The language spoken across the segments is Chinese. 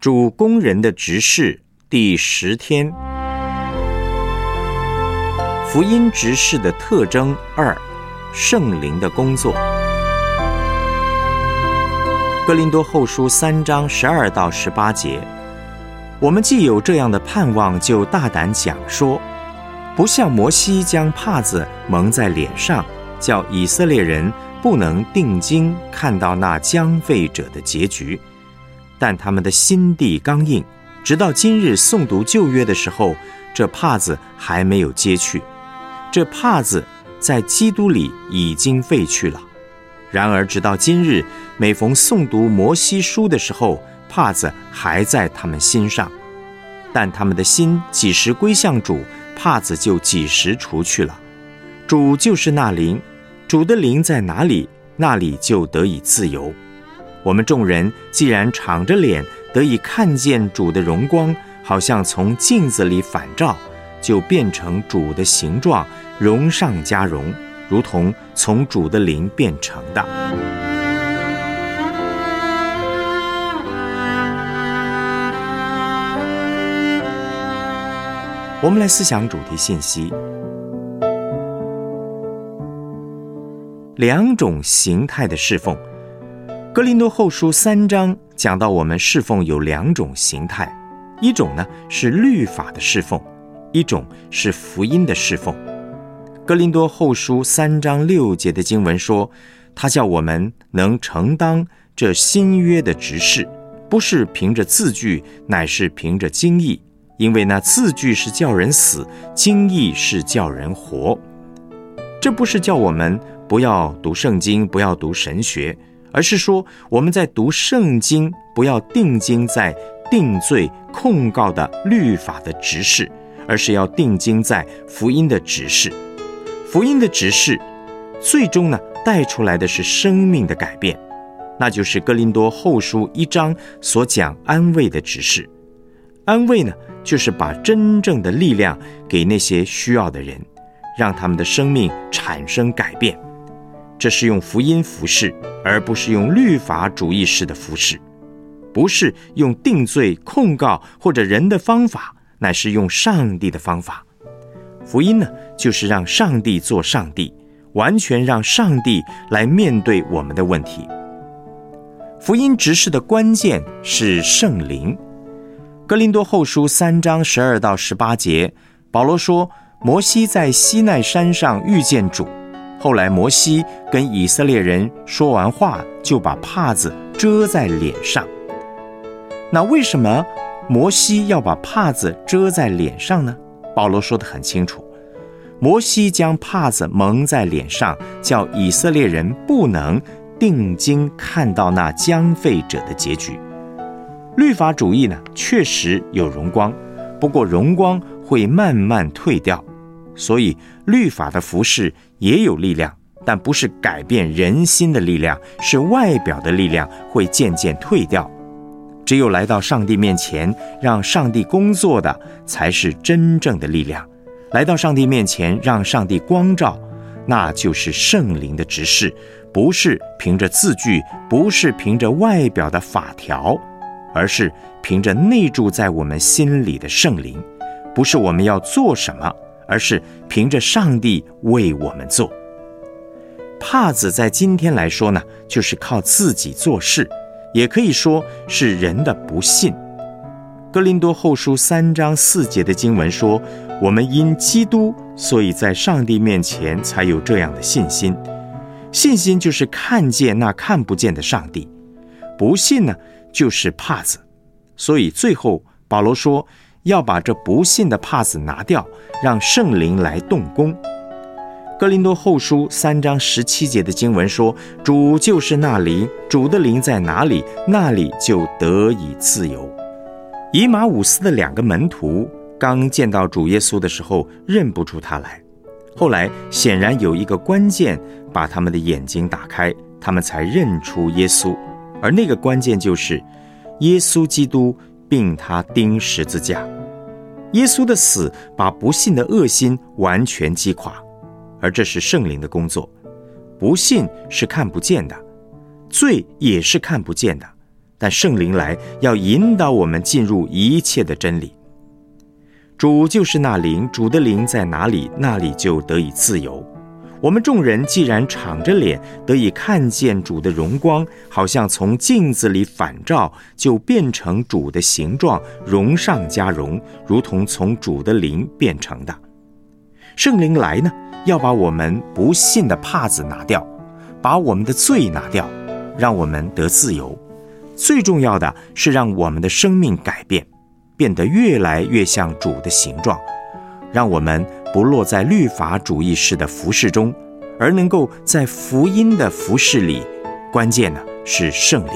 主工人的执事第十天，福音执事的特征二，圣灵的工作。哥林多后书三章十二到十八节，我们既有这样的盼望，就大胆讲说，不像摩西将帕子蒙在脸上，叫以色列人不能定睛看到那将废者的结局。但他们的心地刚硬，直到今日诵读旧约的时候，这帕子还没有揭去。这帕子在基督里已经废去了。然而直到今日，每逢诵读摩西书的时候，帕子还在他们心上。但他们的心几时归向主，帕子就几时除去了。主就是那灵，主的灵在哪里，那里就得以自由。我们众人既然敞着脸得以看见主的荣光，好像从镜子里反照，就变成主的形状，荣上加荣，如同从主的灵变成的。我们来思想主题信息：两种形态的侍奉。格林多后书三章讲到，我们侍奉有两种形态，一种呢是律法的侍奉，一种是福音的侍奉。格林多后书三章六节的经文说，他叫我们能承当这新约的执事，不是凭着字句，乃是凭着经义，因为那字句是叫人死，经义是叫人活。这不是叫我们不要读圣经，不要读神学。而是说，我们在读圣经，不要定睛在定罪控告的律法的指示，而是要定睛在福音的指示。福音的指示，最终呢带出来的是生命的改变，那就是哥林多后书一章所讲安慰的指示。安慰呢，就是把真正的力量给那些需要的人，让他们的生命产生改变。这是用福音服侍，而不是用律法主义式的服侍，不是用定罪控告或者人的方法，乃是用上帝的方法。福音呢，就是让上帝做上帝，完全让上帝来面对我们的问题。福音执事的关键是圣灵。格林多后书三章十二到十八节，保罗说，摩西在西奈山上遇见主。后来，摩西跟以色列人说完话，就把帕子遮在脸上。那为什么摩西要把帕子遮在脸上呢？保罗说得很清楚：摩西将帕子蒙在脸上，叫以色列人不能定睛看到那将废者的结局。律法主义呢，确实有荣光，不过荣光会慢慢退掉。所以，律法的服饰也有力量，但不是改变人心的力量，是外表的力量会渐渐退掉。只有来到上帝面前，让上帝工作的，才是真正的力量。来到上帝面前，让上帝光照，那就是圣灵的指示，不是凭着字句，不是凭着外表的法条，而是凭着内住在我们心里的圣灵。不是我们要做什么。而是凭着上帝为我们做。帕子在今天来说呢，就是靠自己做事，也可以说是人的不信。哥林多后书三章四节的经文说：“我们因基督，所以在上帝面前才有这样的信心。信心就是看见那看不见的上帝，不信呢，就是帕子。所以最后保罗说。”要把这不信的帕子拿掉，让圣灵来动工。哥林多后书三章十七节的经文说：“主就是那灵，主的灵在哪里，那里就得以自由。”以马五斯的两个门徒刚见到主耶稣的时候，认不出他来。后来显然有一个关键把他们的眼睛打开，他们才认出耶稣。而那个关键就是耶稣基督。并他钉十字架，耶稣的死把不信的恶心完全击垮，而这是圣灵的工作。不信是看不见的，罪也是看不见的，但圣灵来要引导我们进入一切的真理。主就是那灵，主的灵在哪里，那里就得以自由。我们众人既然敞着脸得以看见主的荣光，好像从镜子里反照，就变成主的形状，荣上加荣，如同从主的灵变成的。圣灵来呢，要把我们不信的帕子拿掉，把我们的罪拿掉，让我们得自由。最重要的是让我们的生命改变。变得越来越像主的形状，让我们不落在律法主义式的服饰中，而能够在福音的服饰里。关键呢是圣灵。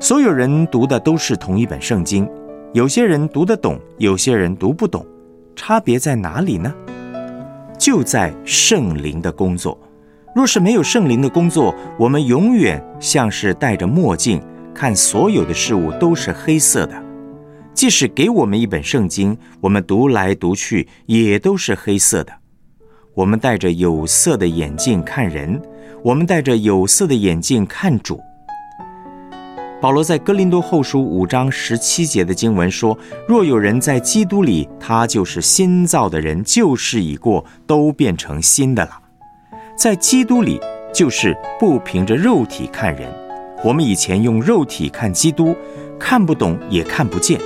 所有人读的都是同一本圣经，有些人读得懂，有些人读不懂，差别在哪里呢？就在圣灵的工作。若是没有圣灵的工作，我们永远像是戴着墨镜，看所有的事物都是黑色的。即使给我们一本圣经，我们读来读去也都是黑色的。我们戴着有色的眼镜看人，我们戴着有色的眼镜看主。保罗在哥林多后书五章十七节的经文说：“若有人在基督里，他就是新造的人，旧事已过，都变成新的了。”在基督里，就是不凭着肉体看人。我们以前用肉体看基督，看不懂也看不见。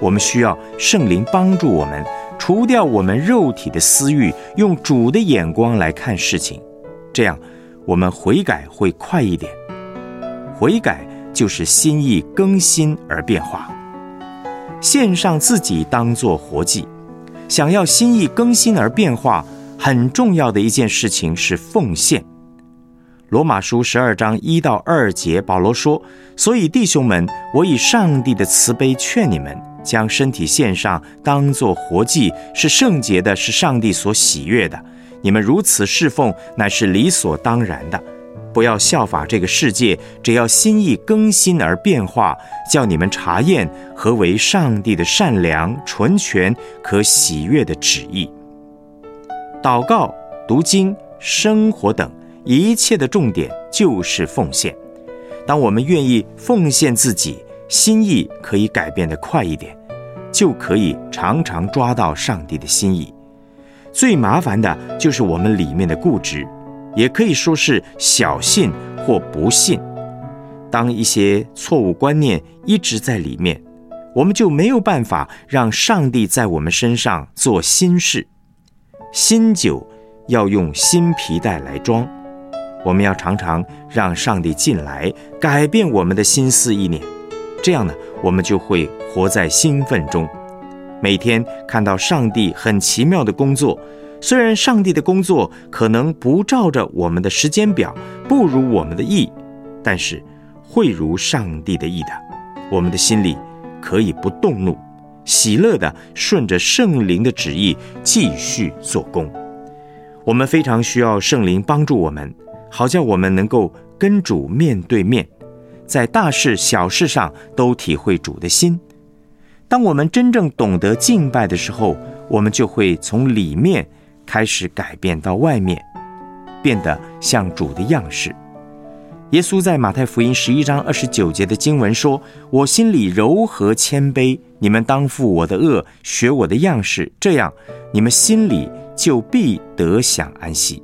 我们需要圣灵帮助我们除掉我们肉体的私欲，用主的眼光来看事情，这样我们悔改会快一点。悔改就是心意更新而变化，献上自己当作活祭。想要心意更新而变化，很重要的一件事情是奉献。罗马书十二章一到二节，保罗说：“所以弟兄们，我以上帝的慈悲劝你们。”将身体献上，当作活祭，是圣洁的，是上帝所喜悦的。你们如此侍奉，乃是理所当然的。不要效法这个世界，只要心意更新而变化，叫你们查验何为上帝的善良、纯全、可喜悦的旨意。祷告、读经、生活等一切的重点就是奉献。当我们愿意奉献自己。心意可以改变的快一点，就可以常常抓到上帝的心意。最麻烦的就是我们里面的固执，也可以说是小信或不信。当一些错误观念一直在里面，我们就没有办法让上帝在我们身上做新事。新酒要用新皮带来装，我们要常常让上帝进来，改变我们的心思意念。这样呢，我们就会活在兴奋中，每天看到上帝很奇妙的工作。虽然上帝的工作可能不照着我们的时间表，不如我们的意，但是会如上帝的意的。我们的心里可以不动怒，喜乐的顺着圣灵的旨意继续做工。我们非常需要圣灵帮助我们，好叫我们能够跟主面对面。在大事小事上都体会主的心。当我们真正懂得敬拜的时候，我们就会从里面开始改变到外面，变得像主的样式。耶稣在马太福音十一章二十九节的经文说：“我心里柔和谦卑，你们当负我的恶，学我的样式，这样你们心里就必得享安息。”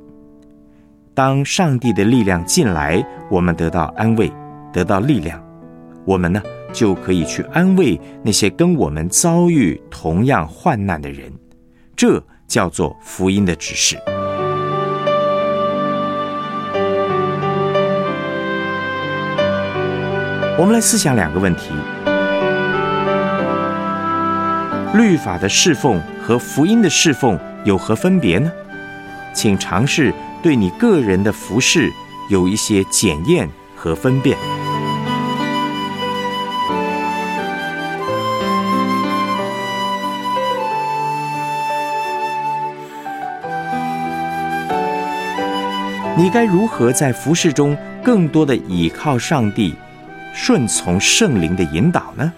当上帝的力量进来，我们得到安慰。得到力量，我们呢就可以去安慰那些跟我们遭遇同样患难的人，这叫做福音的指示。我们来思想两个问题：律法的侍奉和福音的侍奉有何分别呢？请尝试对你个人的服饰有一些检验和分辨。你该如何在服饰中更多的倚靠上帝，顺从圣灵的引导呢？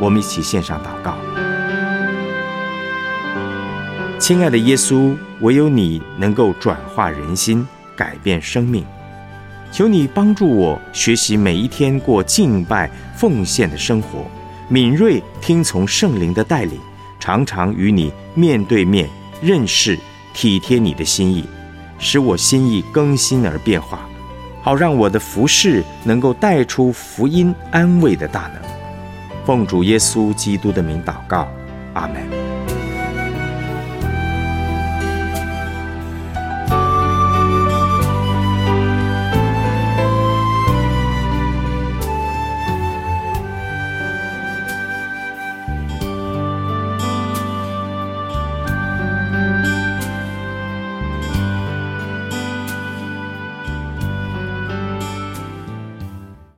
我们一起献上祷告。亲爱的耶稣，唯有你能够转化人心，改变生命。求你帮助我学习每一天过敬拜奉献的生活，敏锐听从圣灵的带领，常常与你面对面认识、体贴你的心意，使我心意更新而变化，好让我的服饰能够带出福音安慰的大能。奉主耶稣基督的名祷告，阿门。